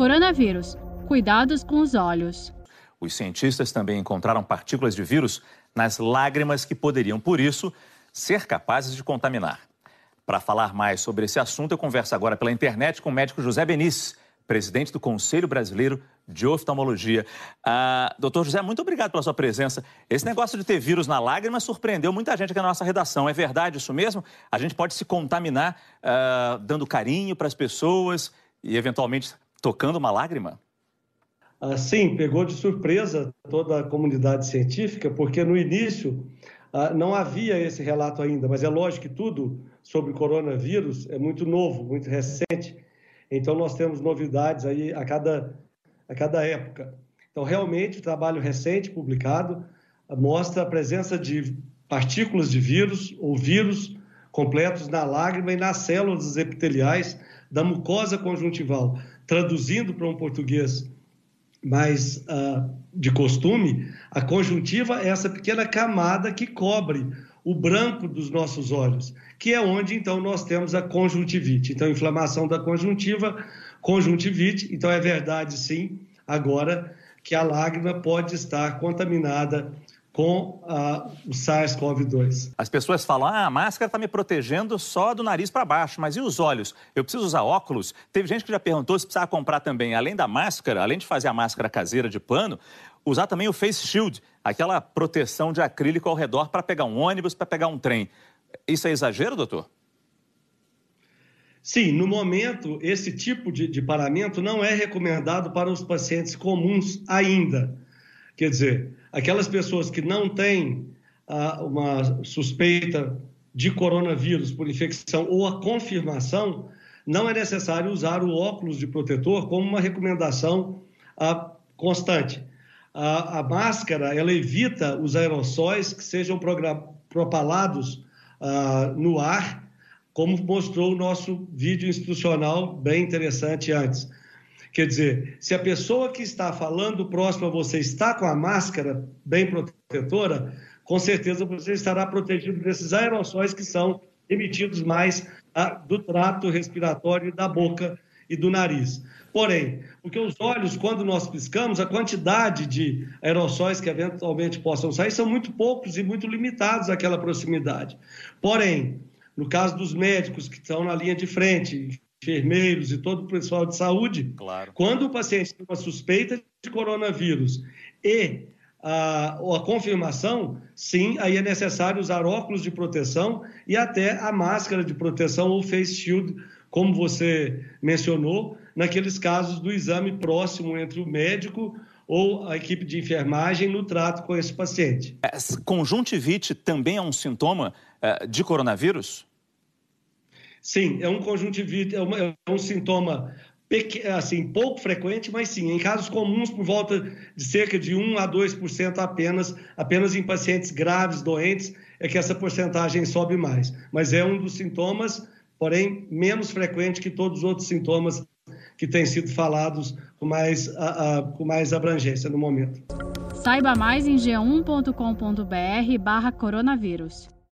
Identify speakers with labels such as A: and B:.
A: Coronavírus. Cuidados com os olhos.
B: Os cientistas também encontraram partículas de vírus nas lágrimas que poderiam, por isso, ser capazes de contaminar. Para falar mais sobre esse assunto, eu converso agora pela internet com o médico José Benício, presidente do Conselho Brasileiro de Oftalmologia. Ah, doutor José, muito obrigado pela sua presença. Esse negócio de ter vírus na lágrima surpreendeu muita gente aqui na nossa redação. É verdade isso mesmo? A gente pode se contaminar ah, dando carinho para as pessoas e, eventualmente, tocando uma lágrima?
C: Ah, sim, pegou de surpresa toda a comunidade científica, porque no início ah, não havia esse relato ainda, mas é lógico que tudo sobre coronavírus é muito novo, muito recente. Então, nós temos novidades aí a cada, a cada época. Então, realmente, o trabalho recente publicado mostra a presença de partículas de vírus ou vírus completos na lágrima e nas células epiteliais da mucosa conjuntival. Traduzindo para um português mais uh, de costume, a conjuntiva é essa pequena camada que cobre o branco dos nossos olhos, que é onde então nós temos a conjuntivite. Então, inflamação da conjuntiva, conjuntivite. Então, é verdade sim, agora que a lágrima pode estar contaminada com uh, o SARS-CoV-2.
B: As pessoas falam: ah, a máscara está me protegendo só do nariz para baixo, mas e os olhos? Eu preciso usar óculos? Teve gente que já perguntou se precisava comprar também, além da máscara, além de fazer a máscara caseira de pano, usar também o face shield, aquela proteção de acrílico ao redor para pegar um ônibus, para pegar um trem. Isso é exagero, doutor?
C: Sim, no momento, esse tipo de, de paramento não é recomendado para os pacientes comuns ainda. Quer dizer, aquelas pessoas que não têm ah, uma suspeita de coronavírus por infecção ou a confirmação, não é necessário usar o óculos de protetor como uma recomendação ah, constante. A, a, máscara ela evita os aerossóis que sejam propalados ah, no ar, como mostrou o nosso vídeo institucional bem interessante antes. Quer dizer, se a pessoa que está falando próximo a você está com a máscara bem protetora, com certeza você estará protegido desses aerossóis que são emitidos mais ah, do trato respiratório da boca e do nariz. Porém, porque os olhos, quando nós piscamos, a quantidade de aerossóis que eventualmente possam sair são muito poucos e muito limitados àquela proximidade. Porém, no caso dos médicos que estão na linha de frente, enfermeiros e todo o pessoal de saúde, claro. quando o paciente tem uma suspeita de coronavírus e a, a confirmação, sim, aí é necessário usar óculos de proteção e até a máscara de proteção ou face shield, como você mencionou, naqueles casos do exame próximo entre o médico ou a equipe de enfermagem no trato com esse paciente.
B: Conjuntivite também é um sintoma uh, de coronavírus?
C: Sim, é um conjuntivite, é, uma, é um sintoma assim, pouco frequente, mas sim, em casos comuns, por volta de cerca de 1 a 2% apenas, apenas em pacientes graves, doentes, é que essa porcentagem sobe mais. Mas é um dos sintomas, porém, menos frequente que todos os outros sintomas que têm sido falados com mais, a, a, com mais abrangência no momento.
A: Saiba mais em g1.com.br barra coronavírus.